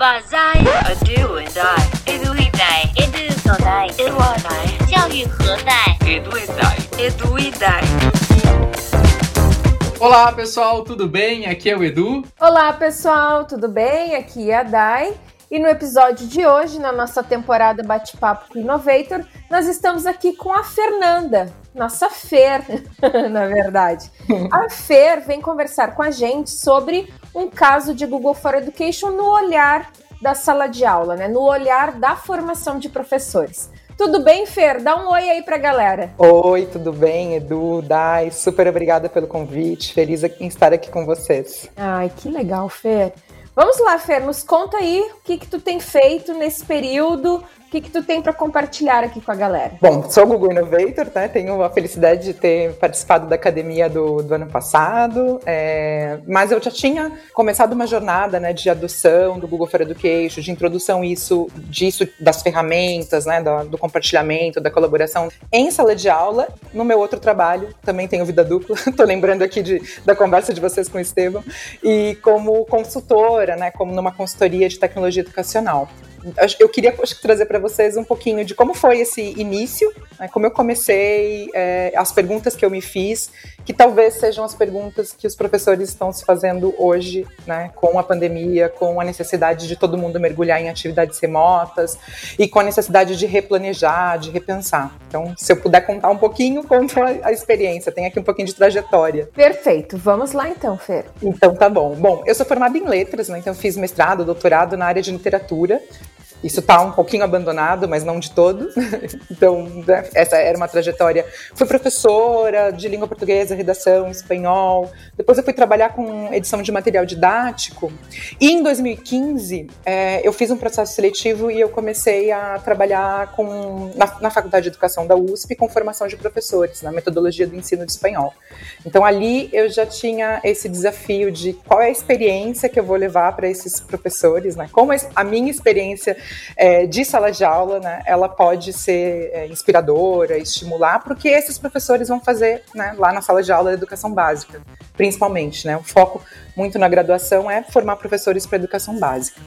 Banzai, a do and die, edu e die, edu so die, edu a die, 教育何在？edu e die, edu e die. Olá pessoal, tudo bem? Aqui é o Edu. Olá pessoal, tudo bem? Aqui é a Dai. E no episódio de hoje, na nossa temporada Bate-Papo com Innovator, nós estamos aqui com a Fernanda, nossa Fer, na verdade. A Fer vem conversar com a gente sobre um caso de Google for Education no olhar da sala de aula, né? No olhar da formação de professores. Tudo bem, Fer? Dá um oi aí pra galera. Oi, tudo bem, Edu, Dai? Super obrigada pelo convite. Feliz em estar aqui com vocês. Ai, que legal, Fer. Vamos lá, Fer, nos conta aí o que, que tu tem feito nesse período, que, que tu tem para compartilhar aqui com a galera? Bom, sou o Google Innovator, né? Tenho a felicidade de ter participado da academia do, do ano passado, é... mas eu já tinha começado uma jornada né, de adoção do Google for Education, de introdução isso, disso, das ferramentas, né, do, do compartilhamento, da colaboração em sala de aula. No meu outro trabalho, também tenho vida dupla, estou lembrando aqui de, da conversa de vocês com o Estevam, e como consultora, né, como numa consultoria de tecnologia educacional eu queria trazer para vocês um pouquinho de como foi esse início, né, como eu comecei, é, as perguntas que eu me fiz, que talvez sejam as perguntas que os professores estão se fazendo hoje, né, com a pandemia, com a necessidade de todo mundo mergulhar em atividades remotas e com a necessidade de replanejar, de repensar. Então, se eu puder contar um pouquinho, conto a, experiência, tem aqui um pouquinho de trajetória. Perfeito, vamos lá então, Fer. Então tá bom. Bom, eu sou formada em letras, né, então fiz mestrado, doutorado na área de literatura. Isso está um pouquinho abandonado, mas não de todo. então, né, essa era uma trajetória. Fui professora de língua portuguesa, redação, espanhol. Depois eu fui trabalhar com edição de material didático. E em 2015, é, eu fiz um processo seletivo e eu comecei a trabalhar com, na, na Faculdade de Educação da USP com formação de professores, na metodologia do ensino de espanhol. Então, ali eu já tinha esse desafio de qual é a experiência que eu vou levar para esses professores, né? Como a minha experiência é, de sala de aula, né, ela pode ser é, inspiradora, estimular, porque esses professores vão fazer né, lá na sala de aula da educação básica, principalmente. Né, o foco muito na graduação é formar professores para educação básica.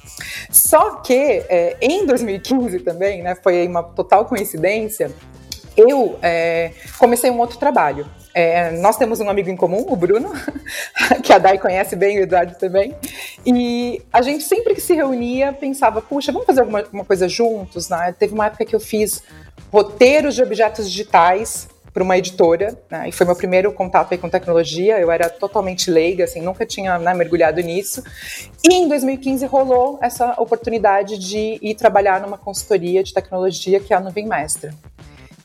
Só que é, em 2015 também, né, foi uma total coincidência, eu é, comecei um outro trabalho. É, nós temos um amigo em comum, o Bruno, que a Dai conhece bem, o Eduardo também. E a gente sempre que se reunia pensava, puxa, vamos fazer alguma, coisa juntos, né? Teve uma época que eu fiz roteiros de objetos digitais para uma editora, né? e foi meu primeiro contato com tecnologia. Eu era totalmente leiga, assim, nunca tinha né, mergulhado nisso. E em 2015 rolou essa oportunidade de ir trabalhar numa consultoria de tecnologia que é a Nuvem Mestra.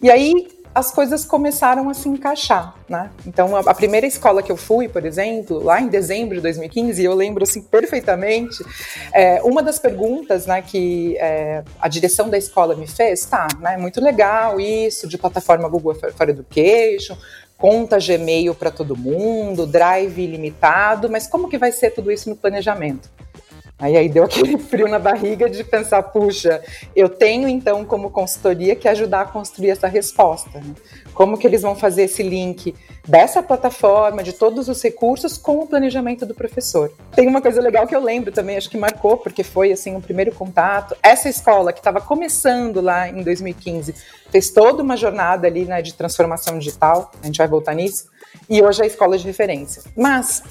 E aí as coisas começaram a se encaixar, né? Então, a, a, primeira escola que eu fui, por exemplo, lá em dezembro de 2015, eu lembro assim perfeitamente, é, uma das perguntas, né, que é, a direção da escola me fez, tá, né, muito legal isso de plataforma Google for Education, conta Gmail para todo mundo, Drive ilimitado, mas como que vai ser tudo isso no planejamento? Aí, aí deu aquele frio na barriga de pensar, puxa, eu tenho então como consultoria que ajudar a construir essa resposta. Né? Como que eles vão fazer esse link dessa plataforma, de todos os recursos, com o planejamento do professor? Tem uma coisa legal que eu lembro também, acho que marcou, porque foi assim o primeiro contato. Essa escola que estava começando lá em 2015 fez toda uma jornada ali né, de transformação digital, a gente vai voltar nisso, e hoje é a escola de referência. Mas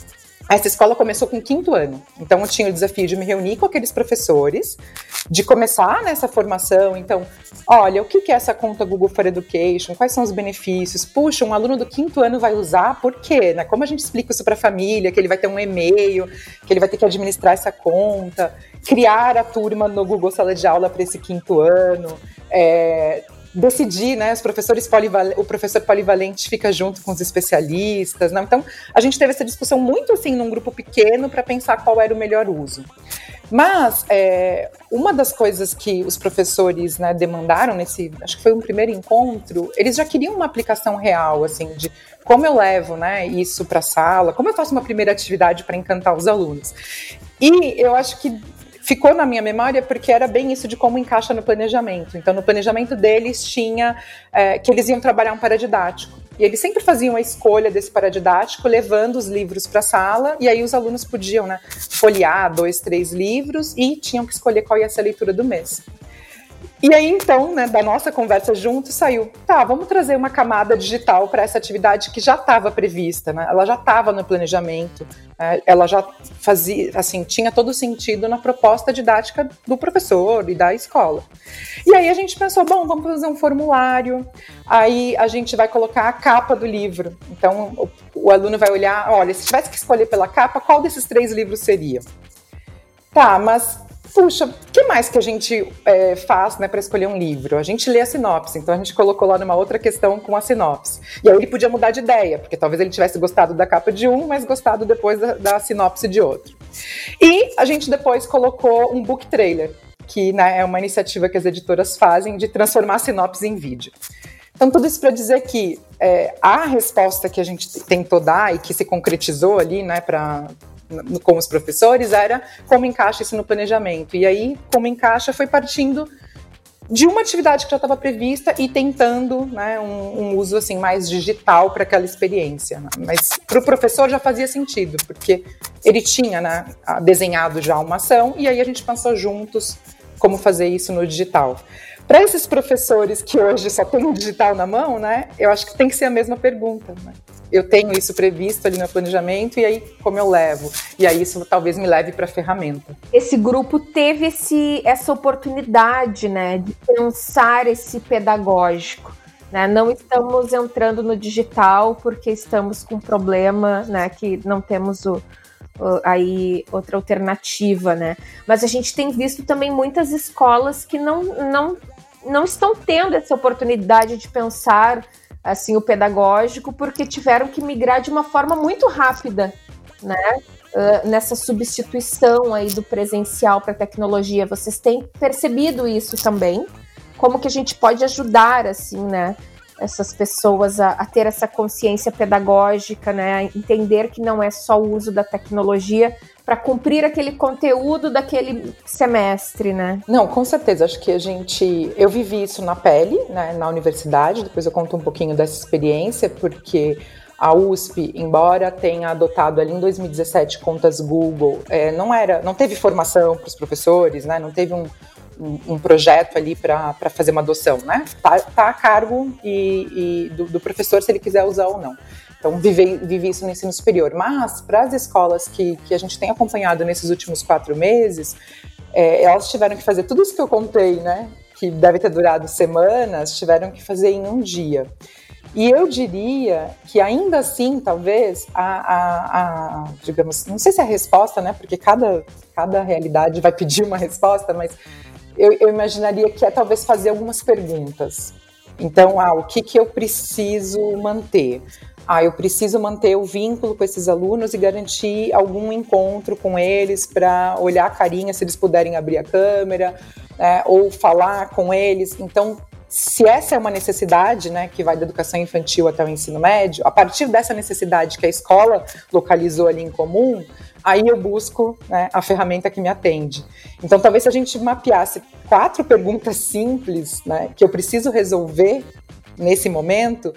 essa escola começou com o quinto ano, então eu tinha o desafio de me reunir com aqueles professores, de começar nessa formação. Então, olha, o que é essa conta Google for Education? Quais são os benefícios? Puxa, um aluno do quinto ano vai usar, por quê? Né? Como a gente explica isso para a família? Que ele vai ter um e-mail, que ele vai ter que administrar essa conta, criar a turma no Google Sala de Aula para esse quinto ano. É, decidir, né? Os professores polivalentes, o professor polivalente fica junto com os especialistas, não? Então, a gente teve essa discussão muito assim num grupo pequeno para pensar qual era o melhor uso. Mas é, uma das coisas que os professores né, demandaram nesse, acho que foi um primeiro encontro, eles já queriam uma aplicação real, assim, de como eu levo, né, isso para a sala, como eu faço uma primeira atividade para encantar os alunos. E eu acho que ficou na minha memória porque era bem isso de como encaixa no planejamento. Então, no planejamento deles tinha é, que eles iam trabalhar um paradidático. E eles sempre faziam a escolha desse paradidático, levando os livros para a sala, e aí os alunos podiam né, folhear dois, três livros e tinham que escolher qual ia ser a leitura do mês. E aí, então, né, da nossa conversa junto, saiu, tá, vamos trazer uma camada digital para essa atividade que já estava prevista, né? Ela já estava no planejamento, né? ela já fazia, assim, tinha todo sentido na proposta didática do professor e da escola. E aí a gente pensou, bom, vamos fazer um formulário, aí a gente vai colocar a capa do livro. Então, o, o aluno vai olhar, olha, se tivesse que escolher pela capa, qual desses três livros seria? Tá, mas puxa, o que mais que a gente é, faz né, para escolher um livro? A gente lê a sinopse, então a gente colocou lá numa outra questão com a sinopse. E aí ele podia mudar de ideia, porque talvez ele tivesse gostado da capa de um, mas gostado depois da, da sinopse de outro. E a gente depois colocou um book trailer, que né, é uma iniciativa que as editoras fazem de transformar a sinopse em vídeo. Então, tudo isso para dizer que é, a resposta que a gente tentou dar e que se concretizou ali, né, para com os professores era como encaixa isso no planejamento. E aí, como encaixa, foi partindo de uma atividade que já estava prevista e tentando né, um, um, uso assim mais digital para aquela experiência. Né? Mas para o professor já fazia sentido, porque ele tinha né, desenhado já uma ação e aí a gente pensou juntos como fazer isso no digital. Para esses professores que hoje só têm o digital na mão, né, eu acho que tem que ser a mesma pergunta. Né? Eu tenho isso previsto ali no planejamento e aí como eu levo? E aí isso talvez me leve para a ferramenta. Esse grupo teve esse, essa oportunidade, né, de pensar esse pedagógico. Né? Não estamos entrando no digital porque estamos com um problema, né, que não temos o, aí outra alternativa, né? Mas a gente tem visto também muitas escolas que não, não não estão tendo essa oportunidade de pensar assim o pedagógico porque tiveram que migrar de uma forma muito rápida, né? Uh, nessa substituição aí do presencial para tecnologia. Vocês têm percebido isso também? Como que a gente pode ajudar assim, né? Essas pessoas a, a ter essa consciência pedagógica, né? A entender que não é só o uso da tecnologia, para cumprir aquele conteúdo daquele semestre, né? Não, com certeza. Acho que a gente. Eu vivi isso na pele, né, na universidade. Depois eu conto um pouquinho dessa experiência, porque a USP, embora tenha adotado ali em 2017 contas Google, é, não era, não teve formação para os professores, né? Não teve um, um, projeto ali para fazer uma adoção, né? Tá, tá a cargo e, e do, do professor se ele quiser usar ou não. Então, vivi isso no ensino superior. Mas, para as escolas que, que a gente tem acompanhado nesses últimos quatro meses, é, elas tiveram que fazer tudo isso que eu contei, né? Que deve ter durado semanas, tiveram que fazer em um dia. E eu diria que ainda assim, talvez, a, a, a, digamos, não sei se é a resposta, né? Porque cada, cada realidade vai pedir uma resposta, mas eu, eu imaginaria que é talvez fazer algumas perguntas. Então, ah, o que, que eu preciso manter? ah, eu preciso manter o vínculo com esses alunos e garantir algum encontro com eles para olhar a carinha se eles puderem abrir a câmera, né, ou falar com eles. Então, se essa é uma necessidade, né, que vai da educação infantil até o ensino médio, a partir dessa necessidade que a escola localizou ali em comum, aí eu busco né, a ferramenta que me atende. Então, talvez se a gente mapeasse quatro perguntas simples, né, que eu preciso resolver nesse momento,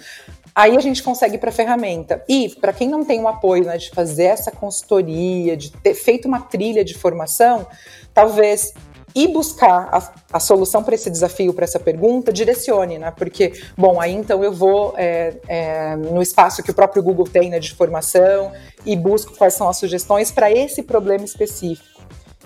Aí a gente consegue para a ferramenta. E para quem não tem o apoio né, de fazer essa consultoria, de ter feito uma trilha de formação, talvez ir buscar a, a solução para esse desafio, para essa pergunta, direcione, né? Porque, bom, aí então eu vou é, é, no espaço que o próprio Google tem né, de formação e busco quais são as sugestões para esse problema específico.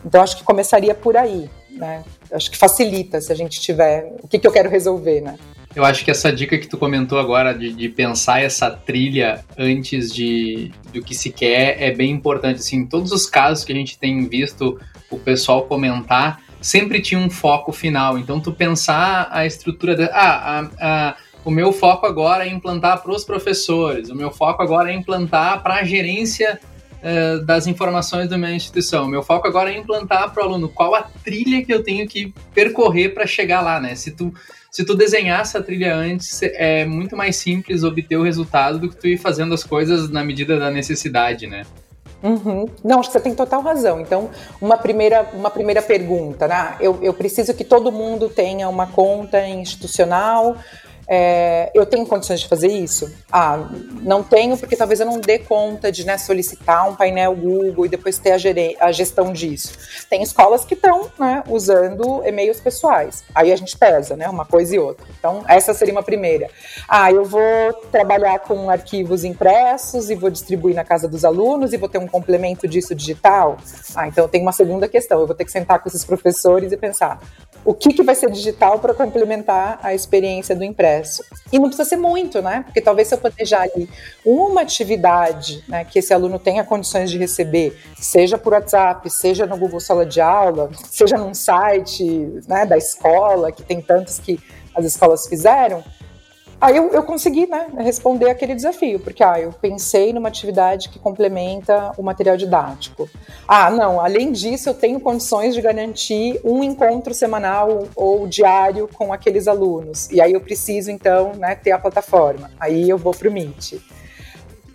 Então, acho que começaria por aí, né? Acho que facilita se a gente tiver o que, que eu quero resolver, né? Eu acho que essa dica que tu comentou agora de, de, pensar essa trilha antes de do que se quer é bem importante. Assim, em todos os casos que a gente tem visto o pessoal comentar, sempre tinha um foco final. Então, tu pensar a estrutura de, ah, a, a, o meu foco agora é implantar para os professores, o meu foco agora é implantar para a gerência uh, das informações da minha instituição. O meu foco agora é implantar para o aluno qual a trilha que eu tenho que percorrer para chegar lá, né? Se tu se tu desenhar essa trilha antes, é muito mais simples obter o resultado do que tu ir fazendo as coisas na medida da necessidade, né? Uhum. Não, acho que você tem total razão. Então, uma primeira, uma primeira pergunta, né? Eu, eu preciso que todo mundo tenha uma conta institucional é, eu tenho condições de fazer isso? Ah, não tenho, porque talvez eu não dê conta de né, solicitar um painel Google e depois ter a, a gestão disso. Tem escolas que estão né, usando e-mails pessoais. Aí a gente pesa, né? Uma coisa e outra. Então, essa seria uma primeira. Ah, eu vou trabalhar com arquivos impressos e vou distribuir na casa dos alunos e vou ter um complemento disso digital. Ah, então tem uma segunda questão. Eu vou ter que sentar com esses professores e pensar o que, que vai ser digital para complementar a experiência do impresso. E não precisa ser muito, né? Porque talvez se eu planejar ali uma atividade né, que esse aluno tenha condições de receber, seja por WhatsApp, seja no Google Sala de Aula, seja num site né, da escola, que tem tantos que as escolas fizeram, Aí eu, eu consegui né, responder aquele desafio, porque ah, eu pensei numa atividade que complementa o material didático. Ah, não, além disso, eu tenho condições de garantir um encontro semanal ou diário com aqueles alunos. E aí eu preciso, então, né, ter a plataforma. Aí eu vou para o Meet.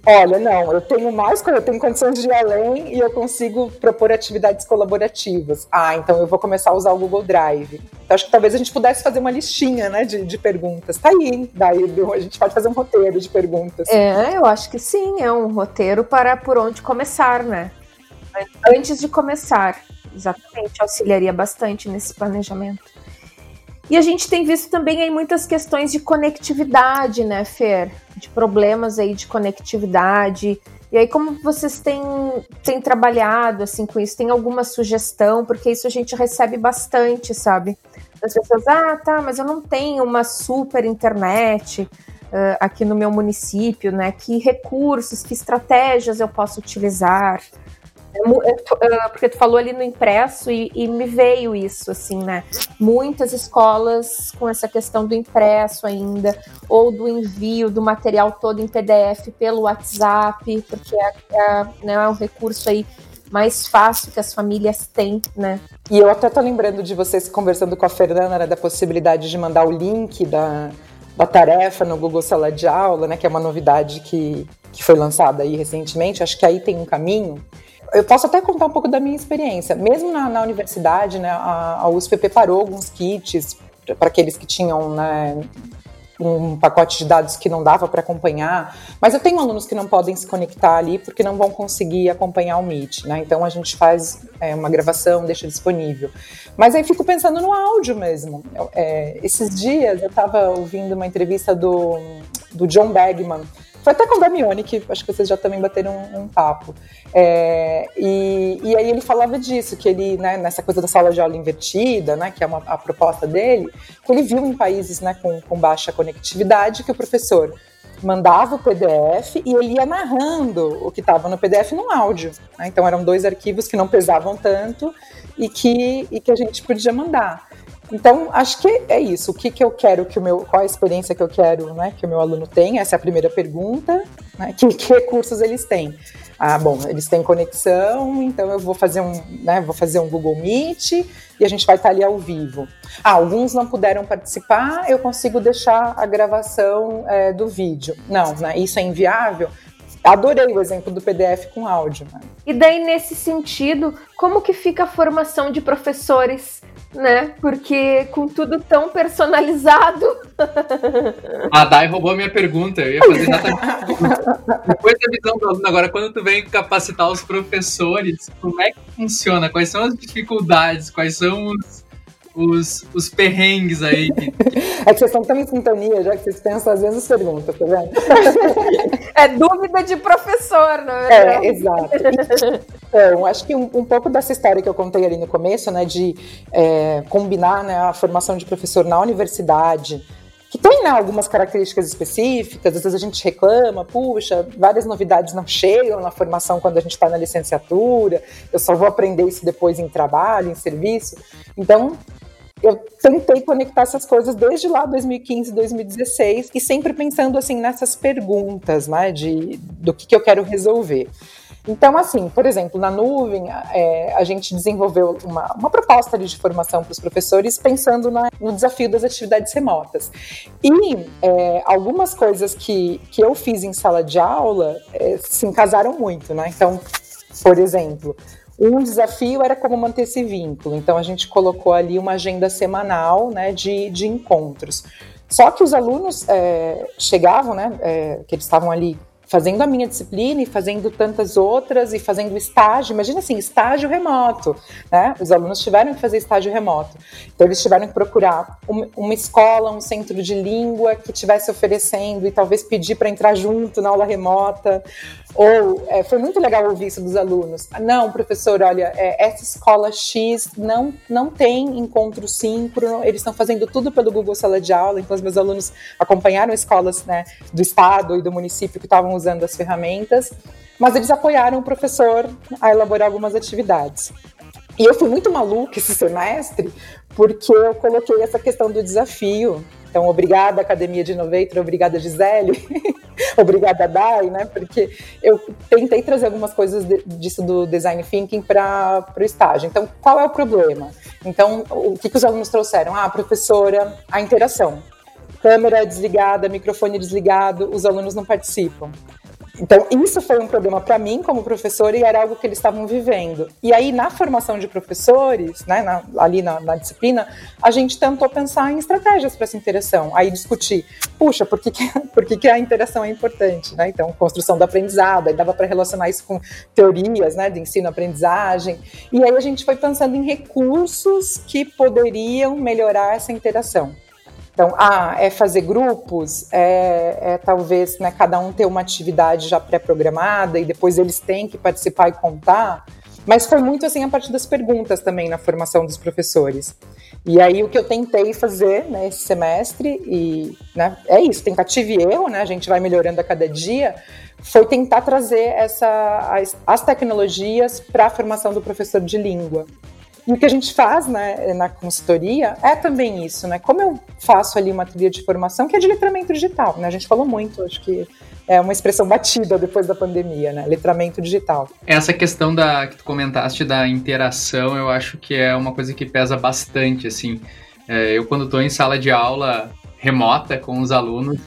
Olha, não, eu tenho mais, eu tenho condições de ir além e eu consigo propor atividades colaborativas. Ah, então eu vou começar a usar o Google Drive. Então, acho que talvez a gente pudesse fazer uma listinha, né, de, de perguntas. Tá aí, daí a gente pode fazer um roteiro de perguntas. É, eu acho que sim, é um roteiro para por onde começar, né? Antes de começar, exatamente, auxiliaria bastante nesse planejamento. E a gente tem visto também aí muitas questões de conectividade, né, Fer? De problemas aí de conectividade. E aí, como vocês têm, têm trabalhado assim com isso? Tem alguma sugestão? Porque isso a gente recebe bastante, sabe? As pessoas, ah, tá, mas eu não tenho uma super internet uh, aqui no meu município, né? Que recursos, que estratégias eu posso utilizar? Porque tu falou ali no impresso e, e, me veio isso, assim, né? Muitas escolas com essa questão do impresso ainda, ou do envio do material todo em PDF pelo WhatsApp, porque é, é, né, é um recurso aí mais fácil que as famílias têm, né? E eu até tô lembrando de vocês conversando com a Fernanda né, da possibilidade de mandar o link da, da tarefa no Google Sala de Aula, né? Que é uma novidade que, que foi lançada aí recentemente. Acho que aí tem um caminho eu posso até contar um pouco da minha experiência. Mesmo na, na universidade, né, a, a, USP preparou alguns kits para aqueles que tinham né, um pacote de dados que não dava para acompanhar, mas eu tenho alunos que não podem se conectar ali porque não vão conseguir acompanhar o Meet, né? Então a gente faz é, uma gravação, deixa disponível. Mas aí fico pensando no áudio mesmo. É, esses dias eu estava ouvindo uma entrevista do, do John Bagman, foi até com o Damione, que acho que vocês já também bateram um, um papo. É, e, e, aí ele falava disso, que ele, né, nessa coisa da sala de aula invertida, né, que é uma, a proposta dele, que ele viu em países né, com, com baixa conectividade que o professor mandava o PDF e ele ia narrando o que estava no PDF no áudio. Né? Então eram dois arquivos que não pesavam tanto e que, e que a gente podia mandar. Então, acho que é isso. O que, que eu quero que o meu. Qual a experiência que eu quero né, que o meu aluno tenha? Essa é a primeira pergunta. Né, que, que recursos eles têm? Ah, bom, eles têm conexão, então eu vou fazer um, né, vou fazer um Google Meet e a gente vai estar ali ao vivo. Ah, alguns não puderam participar, eu consigo deixar a gravação é, do vídeo. Não, né, isso é inviável. Adorei o exemplo do PDF com áudio. Né? E daí, nesse sentido, como que fica a formação de professores né? Porque com tudo tão personalizado. A Dai roubou a minha pergunta. Eu ia fazer exatamente. Depois da visão do aluno, agora, quando tu vem capacitar os professores, como é que funciona? Quais são as dificuldades? Quais são os, os, os perrengues aí? É que vocês estão tão em sintonia, já que vocês pensam às vezes perguntas, tá vendo? É dúvida de professor, não é? É, exato. Então, acho que um, um, pouco dessa história que eu contei ali no começo, né, de é, combinar né, a formação de professor na universidade, que tem né, algumas características específicas, às vezes a gente reclama, puxa, várias novidades não chegam na formação quando a gente está na licenciatura, eu só vou aprender isso depois em trabalho, em serviço. Então, eu tentei conectar essas coisas desde lá 2015, 2016 e sempre pensando assim nessas perguntas, né, de do que, que eu quero resolver. Então, assim, por exemplo, na nuvem, é, a gente desenvolveu uma, uma proposta de formação para os professores pensando na, no desafio das atividades remotas. E é, algumas coisas que, que eu fiz em sala de aula é, se encasaram muito, né? Então, por exemplo, um desafio era como manter esse vínculo. Então a gente colocou ali uma agenda semanal né, de, de encontros. Só que os alunos é, chegavam, né, é, que eles estavam ali fazendo a minha disciplina e fazendo tantas outras e fazendo estágio. Imagina assim, estágio remoto, né? Os alunos tiveram que fazer estágio remoto. Então eles tiveram que procurar uma escola, um centro de língua que tivesse oferecendo e talvez pedir para entrar junto na aula remota. Ou é, foi muito legal ouvir isso dos alunos. Não, professor, olha, é, essa escola X não, não tem encontro síncrono, eles estão fazendo tudo pelo Google Sala de Aula, então os meus alunos acompanharam escolas né, do estado e do município que estavam usando as ferramentas, mas eles apoiaram o professor a elaborar algumas atividades. E eu fui muito maluca esse semestre, porque eu coloquei essa questão do desafio. Então, obrigada, Academia de Innovator, obrigada, Gisele, obrigada, Dai, né? Porque eu tentei trazer algumas coisas de, disso do Design Thinking para o estágio. Então, qual é o problema? Então, o que, que os alunos trouxeram? Ah, professora, a interação câmera desligada, microfone desligado, os alunos não participam. Então, isso foi um problema para mim como professora e era algo que eles estavam vivendo. E aí, na formação de professores, né, na, ali na, na, disciplina, a gente tentou pensar em estratégias para essa interação. Aí discutir, puxa, por que, que, por que, que a interação é importante? Né? Então, construção do aprendizado, aí dava para relacionar isso com teorias né, de ensino-aprendizagem. E aí a gente foi pensando em recursos que poderiam melhorar essa interação. Então, ah, é fazer grupos, é, é talvez né, cada um ter uma atividade já pré-programada e depois eles têm que participar e contar. Mas foi muito assim a partir das perguntas também na formação dos professores. E aí o que eu tentei fazer né, esse semestre, e né, é isso, tentativa e erro, né, a gente vai melhorando a cada dia, foi tentar trazer essa, as, as tecnologias para a formação do professor de língua. E o que a gente faz né, na consultoria é também isso, né? Como eu faço ali uma trilha de formação que é de letramento digital, né? A gente falou muito, acho que é uma expressão batida depois da pandemia, né? Letramento digital. Essa questão da que tu comentaste da interação, eu acho que é uma coisa que pesa bastante, assim. É, eu quando estou em sala de aula remota com os alunos,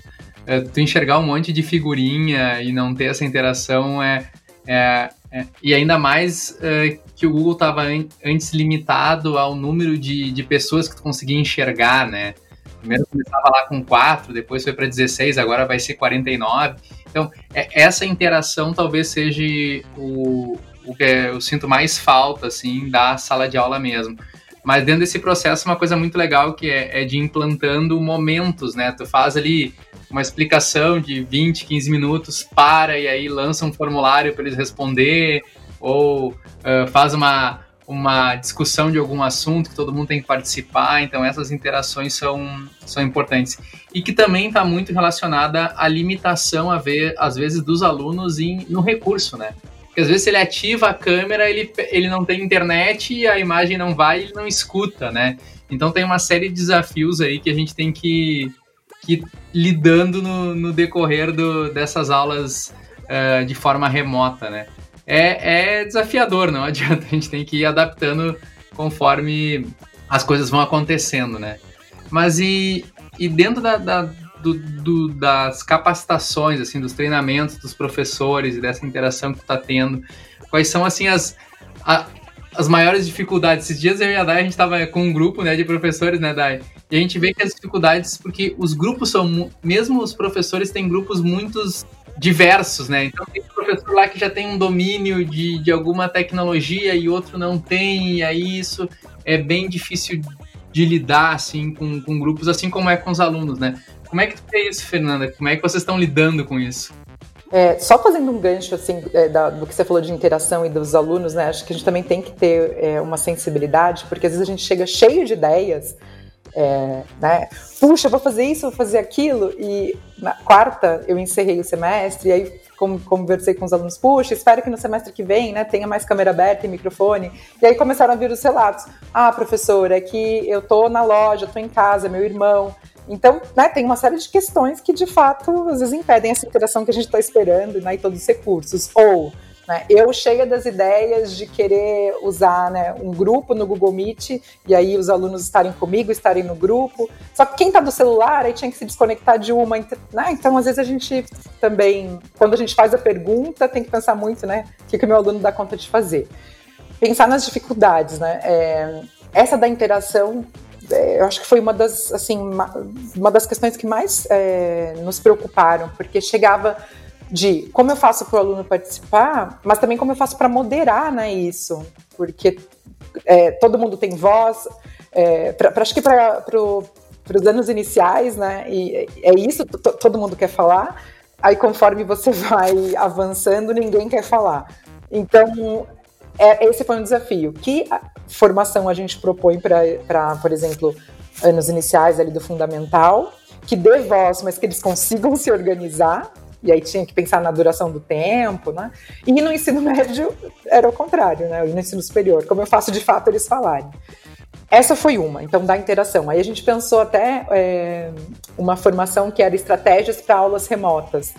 é, tu enxergar um monte de figurinha e não ter essa interação é, é, é e ainda mais é, que o Google estava antes limitado ao número de, de pessoas que tu conseguia enxergar, né? Primeiro começava lá com 4, depois foi para 16, agora vai ser 49. Então, é, essa interação talvez seja o, o que eu sinto mais falta, assim, da sala de aula mesmo. Mas dentro desse processo, uma coisa muito legal que é, é de implantando momentos, né? Tu faz ali uma explicação de 20, 15 minutos, para e aí lança um formulário para eles responder, ou uh, faz uma, uma discussão de algum assunto que todo mundo tem que participar, então essas interações são, são importantes. E que também está muito relacionada à limitação, a ver, às vezes, dos alunos em, no recurso, né? Porque às vezes ele ativa a câmera, ele, ele não tem internet e a imagem não vai ele não escuta, né? Então tem uma série de desafios aí que a gente tem que, que ir lidando no, no decorrer do, dessas aulas uh, de forma remota, né? é, é desafiador, não adianta. A gente tem que ir adaptando conforme as coisas vão acontecendo, né? Mas e, e dentro da, da do, do, das capacitações, assim, dos treinamentos dos professores e dessa interação que tu tá tendo, quais são, assim, as, a, as maiores dificuldades? Esses dias eu e a Dai, a gente tava com um grupo, né, de professores, né, Dai? E a gente vê que as dificuldades, porque os grupos são, mesmo os professores têm grupos muitos diversos, né? Então tem um professor lá que já tem um domínio de, de alguma tecnologia e outro não tem, e aí isso é bem difícil de lidar assim com, com grupos, assim como é com os alunos, né? Como é que tu vê isso, Fernanda? Como é que vocês estão lidando com isso? É, só fazendo um gancho assim é, da, do que você falou de interação e dos alunos, né? Acho que a gente também tem que ter é, uma sensibilidade, porque às vezes a gente chega cheio de ideias é, né? Puxa, vou fazer isso, vou fazer aquilo. E na quarta eu encerrei o semestre, e aí conversei com os alunos, puxa, espero que no semestre que vem, né, tenha mais câmera aberta e microfone. E aí começaram a vir os relatos. Ah, professora, é que eu tô na loja, tô em casa, meu irmão. Então, né, tem uma série de questões que, de fato, às vezes impedem essa interação que a gente está esperando né, e todos os recursos. Ou né? Eu cheia das ideias de querer usar né, um grupo no Google Meet e aí os alunos estarem comigo, estarem no grupo. Só que quem está do celular aí tinha que se desconectar de uma. Né? Então, às vezes, a gente também, quando a gente faz a pergunta, tem que pensar muito, né? O que, que o meu aluno dá conta de fazer. Pensar nas dificuldades, né? É, essa da interação eu acho que foi uma das, assim, uma das questões que mais é, nos preocuparam, porque chegava de como eu faço para o aluno participar, mas também como eu faço para moderar né, isso, porque é, todo mundo tem voz, é, pra, pra, acho que para os anos iniciais, né, e é isso, todo mundo quer falar, aí conforme você vai avançando, ninguém quer falar. Então, é, esse foi um desafio. Que formação a gente propõe para, por exemplo, anos iniciais ali do fundamental, que dê voz, mas que eles consigam se organizar, e aí tinha que pensar na duração do tempo, né? E no ensino médio era o contrário, né? E no ensino superior, como eu faço de fato eles falarem. Essa foi uma, então, da interação. Aí a gente pensou até é, uma formação que era estratégias para aulas remotas.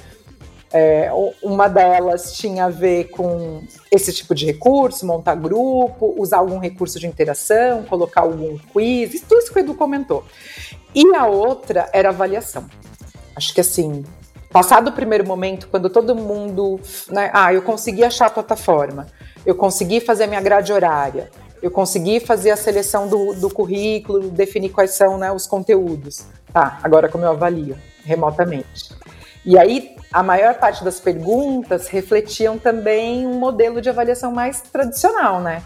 É, uma delas tinha a ver com esse tipo de recurso, montar grupo, usar algum recurso de interação, colocar algum quiz, tudo isso que o Edu comentou. E a outra era avaliação. Acho que assim, passado o primeiro momento, quando todo mundo. Né, ah, eu consegui achar a plataforma, eu consegui fazer a minha grade horária, eu consegui fazer a seleção do, do currículo, definir quais são né, os conteúdos. Tá, agora como eu avalio remotamente. E aí, a maior parte das perguntas refletiam também um modelo de avaliação mais tradicional, né?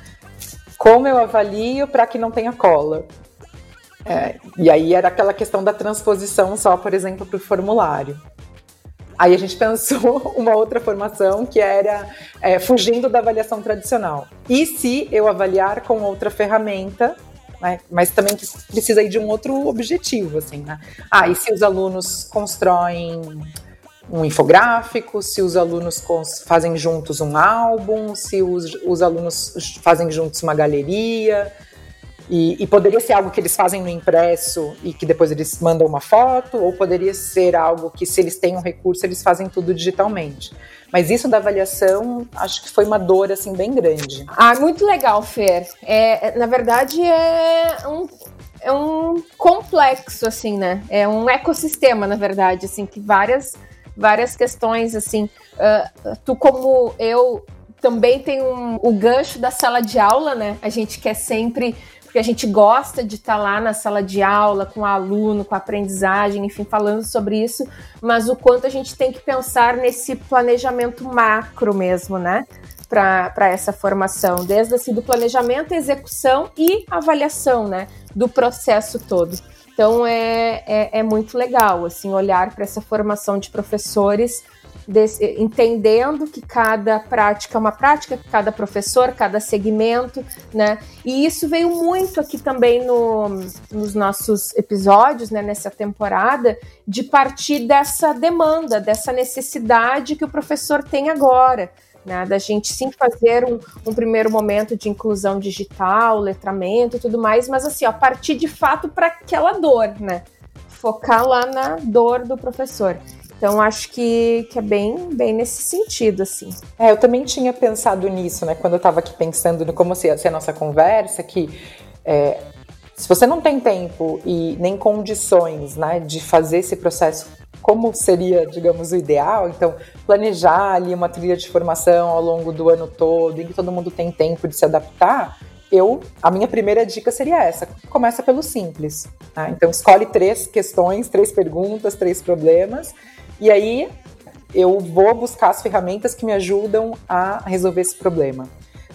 Como eu avalio para que não tenha cola? É, e aí era aquela questão da transposição só, por exemplo, para o formulário. Aí a gente pensou uma outra formação que era é, fugindo da avaliação tradicional. E se eu avaliar com outra ferramenta, né, mas também precisa ir de um outro objetivo, assim, né? Ah, e se os alunos constroem um infográfico, se os alunos fazem juntos um álbum, se os, os alunos fazem juntos uma galeria. E, e, poderia ser algo que eles fazem no impresso e que depois eles mandam uma foto, ou poderia ser algo que, se eles têm um recurso, eles fazem tudo digitalmente. Mas isso da avaliação, acho que foi uma dor assim bem grande. Ah, muito legal, Fer. É, na verdade, é um, é um complexo, assim, né? É um ecossistema, na verdade, assim, que várias várias questões, assim, uh, tu como eu também tem um, o gancho da sala de aula, né? A gente quer sempre porque a gente gosta de estar tá lá na sala de aula com o aluno, com a aprendizagem, enfim, falando sobre isso, mas o quanto a gente tem que pensar nesse planejamento macro mesmo, né? Para essa formação, desde assim, do planejamento, execução e avaliação, né? Do processo todo. Então é, é, é muito legal assim olhar para essa formação de professores Desse, entendendo que cada prática é uma prática, cada professor, cada segmento, né? E isso veio muito aqui também no, nos nossos episódios, né, nessa temporada, de partir dessa demanda, dessa necessidade que o professor tem agora né, da gente sim fazer um, um, primeiro momento de inclusão digital, letramento e tudo mais, mas assim, ó, partir de fato para aquela dor, né? Focar lá na dor do professor. Então acho que, que é bem, bem nesse sentido, assim. É, eu também tinha pensado nisso, né? Quando eu estava aqui pensando no como ser, ser a nossa conversa, que é, se você não tem tempo e nem condições, né, de fazer esse processo como seria, digamos, o ideal. Então, planejar ali uma trilha de formação ao longo do ano todo, em que todo mundo tem tempo de se adaptar. Eu, a minha primeira dica seria essa: começa pelo simples. Tá? Então, escolhe três questões, três perguntas, três problemas, e aí eu vou buscar as ferramentas que me ajudam a resolver esse problema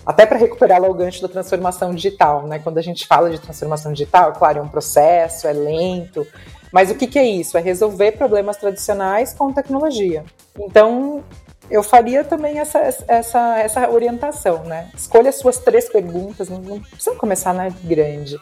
até para recuperar lá o gancho da transformação digital, né? Quando a gente fala de transformação digital, claro, é um processo, é lento, mas o que, que é isso? É resolver problemas tradicionais com tecnologia. Então, eu faria também essa, essa, essa orientação, né? Escolha as suas três perguntas, não, não precisa começar na grande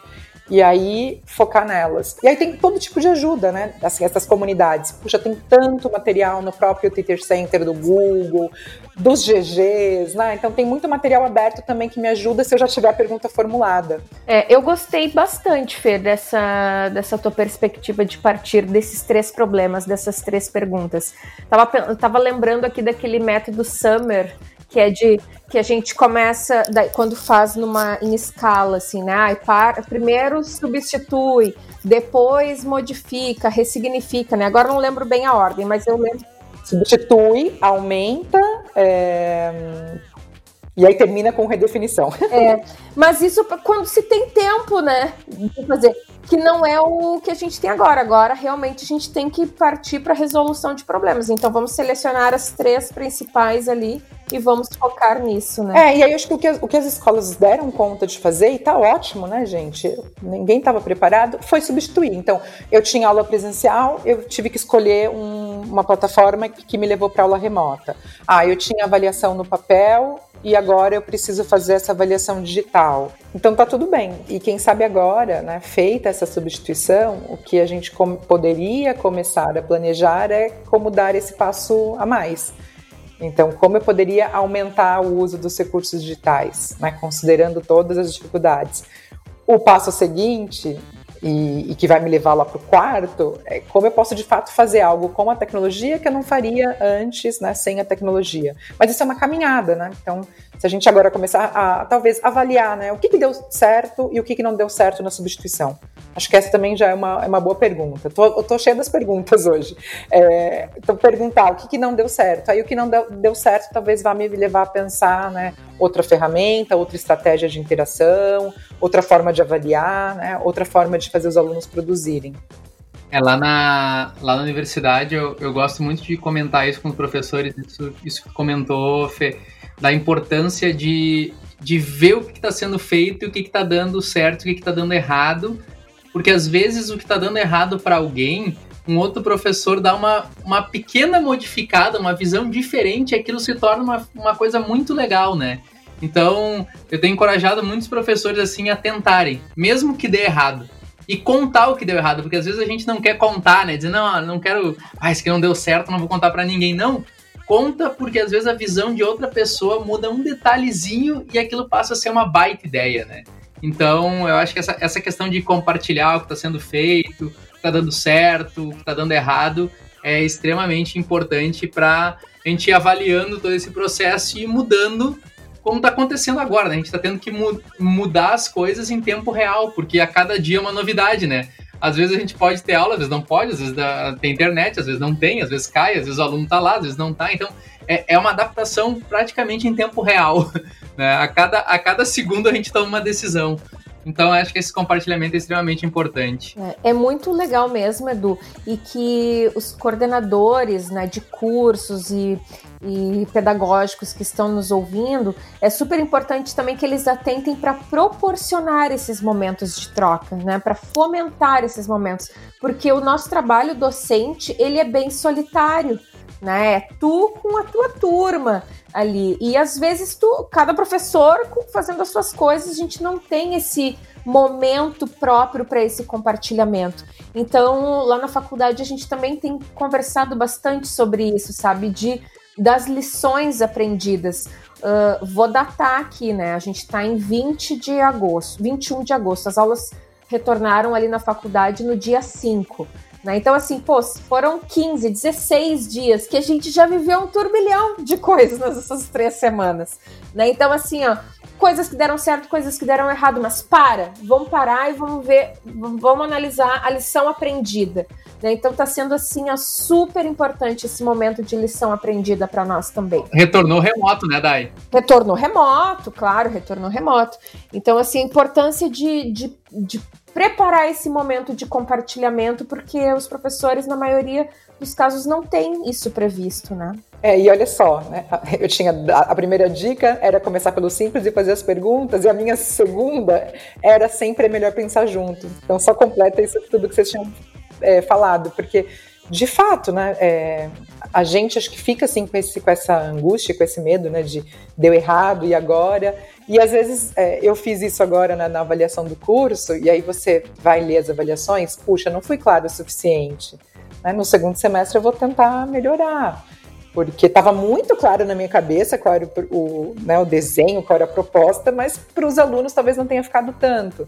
e aí focar nelas. E aí tem todo tipo de ajuda, né? Assim, essas comunidades. Puxa, tem tanto material no próprio Twitter Center do Google, dos GGs, né? Então tem muito material aberto também que me ajuda se eu já tiver a pergunta formulada. É, eu gostei bastante, Fer, dessa, dessa tua perspectiva de partir desses três problemas, dessas três perguntas. Tava, tava lembrando aqui daquele método Summer que é de que a gente começa daí, quando faz numa em escala assim, né? Ai, para, primeiro substitui, depois modifica, ressignifica, né? Agora não lembro bem a ordem, mas eu lembro. Substitui, aumenta, é, E aí termina com redefinição. É, mas isso quando se tem tempo, né, de fazer, que não é o que a gente tem agora. Agora realmente a gente tem que partir para resolução de problemas. Então vamos selecionar as três principais ali e vamos focar nisso, né? É, e aí eu acho que o que, o que as escolas deram conta de fazer, e tá ótimo, né, gente? Ninguém estava preparado, foi substituir. Então, eu tinha aula presencial, eu tive que escolher um, uma plataforma que, que me levou para aula remota. Ah, eu tinha avaliação no papel, e agora eu preciso fazer essa avaliação digital. Então tá tudo bem. E quem sabe agora, né, feita essa substituição, o que a gente com poderia começar a planejar é como dar esse passo a mais. Então, como eu poderia aumentar o uso dos recursos digitais, né, considerando todas as dificuldades. O passo seguinte e, e, que vai me levar lá para o quarto, é como eu posso de fato fazer algo com a tecnologia que eu não faria antes, né, sem a tecnologia. Mas isso é uma caminhada, né? Então, se a gente agora começar a, talvez, avaliar, né, o que, que deu certo e o que, que não deu certo na substituição. Acho que essa também já é uma, é uma boa pergunta. Tô, eu tô cheia das perguntas hoje. É, então, perguntar o que, que não deu certo. Aí, o que não deu, deu certo talvez vá me levar a pensar, né, outra ferramenta, outra estratégia de interação, outra forma de avaliar, né, outra forma de fazer os alunos produzirem. É, lá na, lá na universidade eu, eu gosto muito de comentar isso com os professores, isso, isso que comentou, Fê, da importância de, de ver o que está sendo feito e o que está dando certo e o que está dando errado, porque às vezes o que está dando errado para alguém, um outro professor dá uma, uma pequena modificada, uma visão diferente, e aquilo se torna uma, uma coisa muito legal, né? Então, eu tenho encorajado muitos professores assim a tentarem, mesmo que dê errado. E contar o que deu errado, porque às vezes a gente não quer contar, né? Dizer, não, não quero, ah, isso aqui não deu certo, não vou contar para ninguém. Não, conta porque às vezes a visão de outra pessoa muda um detalhezinho e aquilo passa a ser uma baita ideia, né? Então, eu acho que essa, essa questão de compartilhar o que está sendo feito, o que está dando certo, o que está dando errado, é extremamente importante para a gente ir avaliando todo esse processo e mudando como está acontecendo agora, né? A gente está tendo que mu mudar as coisas em tempo real, porque a cada dia é uma novidade, né? Às vezes a gente pode ter aula, às vezes não pode, às vezes tem internet, às vezes não tem, às vezes cai, às vezes o aluno está lá, às vezes não está. Então, é, é uma adaptação praticamente em tempo real. Né? A, cada, a cada segundo a gente toma uma decisão. Então, acho que esse compartilhamento é extremamente importante. É, é, muito legal mesmo, Edu, e que os coordenadores né, de cursos e, e pedagógicos que estão nos ouvindo, é super importante também que eles atentem para proporcionar esses momentos de troca, né, para fomentar esses momentos, porque o nosso trabalho docente ele é bem solitário né? É tu com a tua turma ali. E às vezes tu, cada professor fazendo as suas coisas, a gente não tem esse momento próprio para esse compartilhamento. Então, lá na faculdade a gente também tem conversado bastante sobre isso, sabe? De das lições aprendidas. Uh, vou datar aqui, né? A gente está em 20 de agosto, 21 de agosto. As aulas retornaram ali na faculdade no dia 5. Né? Então, assim, pô, foram 15, 16 dias que a gente já viveu um turbilhão de coisas nessas três semanas. Né? Então, assim, ó, coisas que deram certo, coisas que deram errado, mas para, vamos parar e vamos ver, vamos analisar a lição aprendida. Né? Então tá sendo assim ó, super importante esse momento de lição aprendida para nós também. Retornou remoto, né, Dai? Retornou remoto, claro, retornou remoto. Então, assim, a importância de, de, de preparar esse momento de compartilhamento, porque os professores, na maioria dos casos, não têm isso previsto, né? É, e olha só, né? Eu tinha a primeira dica era começar pelo simples e fazer as perguntas, e a minha segunda era sempre é melhor pensar junto. Então só completa isso tudo que vocês tinham é, falado, porque de fato, né? É, a gente acho que fica assim com, esse, com essa angústia, com esse medo, né? De deu errado e agora. E às vezes é, eu fiz isso agora na, na, avaliação do curso, e aí você vai ler as avaliações, puxa, não fui claro o suficiente. Né? No segundo semestre eu vou tentar melhorar porque estava muito claro na minha cabeça qual era o, o, né, o desenho, qual era a proposta, mas para os alunos talvez não tenha ficado tanto.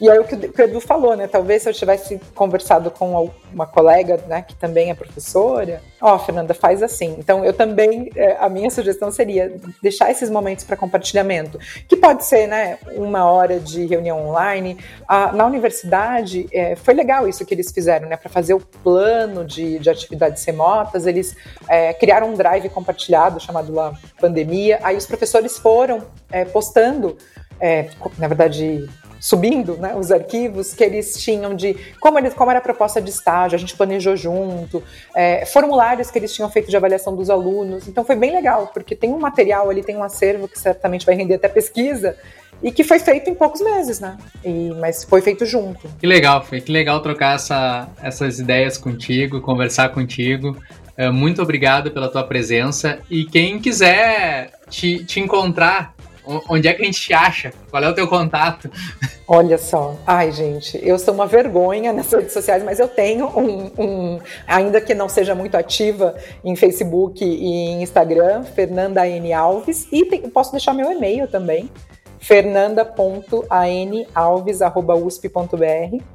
E aí o que o Edu falou, né? Talvez se eu tivesse conversado com uma colega, né, que também é professora, ó, oh, Fernanda, faz assim. Então eu também, é, a minha sugestão seria deixar esses momentos para compartilhamento, que pode ser, né, uma hora de reunião online. Na universidade é, foi legal isso que eles fizeram, né? Para fazer o plano de, de atividades remotas, eles é, criaram criaram um drive compartilhado chamado lá Pandemia. Aí os professores foram é, postando, é, na verdade, subindo né, os arquivos que eles tinham de como, eles, como era a proposta de estágio, a gente planejou junto, é, formulários que eles tinham feito de avaliação dos alunos. Então foi bem legal, porque tem um material ali, tem um acervo que certamente vai render até pesquisa, e que foi feito em poucos meses, né? E, mas foi feito junto. Que legal, foi que legal trocar essa, essas ideias contigo, conversar contigo. É, muito obrigado pela tua presença. E quem quiser te, te encontrar, onde é que a gente te acha? Qual é o teu contato? Olha só, ai gente, eu sou uma vergonha nas redes sociais, mas eu tenho um, um ainda que não seja muito ativa em Facebook e em Instagram, Fernanda N Alves, e tem, posso deixar meu e-mail também, fernanda.analves.usp.br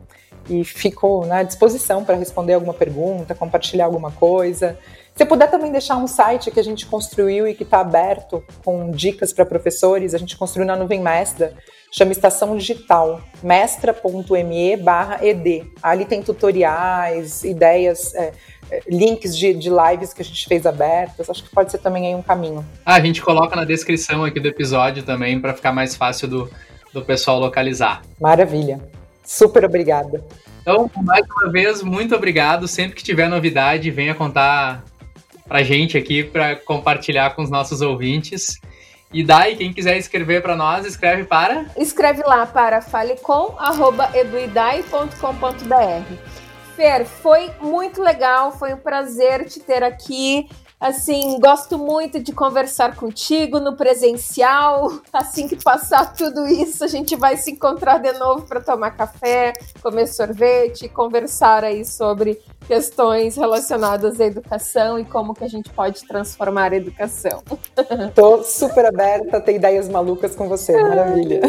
e fico na disposição para responder alguma pergunta, compartilhar alguma coisa. Se puder também deixar um site que a gente construiu e que está aberto com dicas para professores, a gente construiu na nuvem Mestra, chama Estação Digital, mestra.me barra ed. Ali tem tutoriais, ideias, é, é, links de, de lives que a gente fez abertas. Acho que pode ser também aí um caminho. Ah, a gente coloca na descrição aqui do episódio também para ficar mais fácil do, do pessoal localizar. Maravilha. Super obrigada. Então, mais uma vez, muito obrigado. Sempre que tiver novidade, venha contar pra gente aqui para compartilhar com os nossos ouvintes. E daí, quem quiser escrever para nós, escreve para. Escreve lá para falecom.eduidai.com.br. Fer, foi muito legal, foi um prazer te ter aqui. Assim, gosto muito de conversar contigo no presencial. Assim que passar tudo isso, a gente vai se encontrar de novo para tomar café, comer sorvete, conversar aí sobre questões relacionadas à educação e como que a gente pode transformar a educação. Tô super aberta a ter ideias malucas com você, maravilha.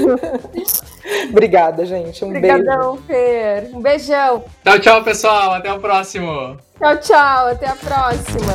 Obrigada, gente. Um Obrigadão, beijo. Fer. Um beijão. Tchau, tchau, pessoal. Até o próximo. Tchau, tchau. Até a próxima.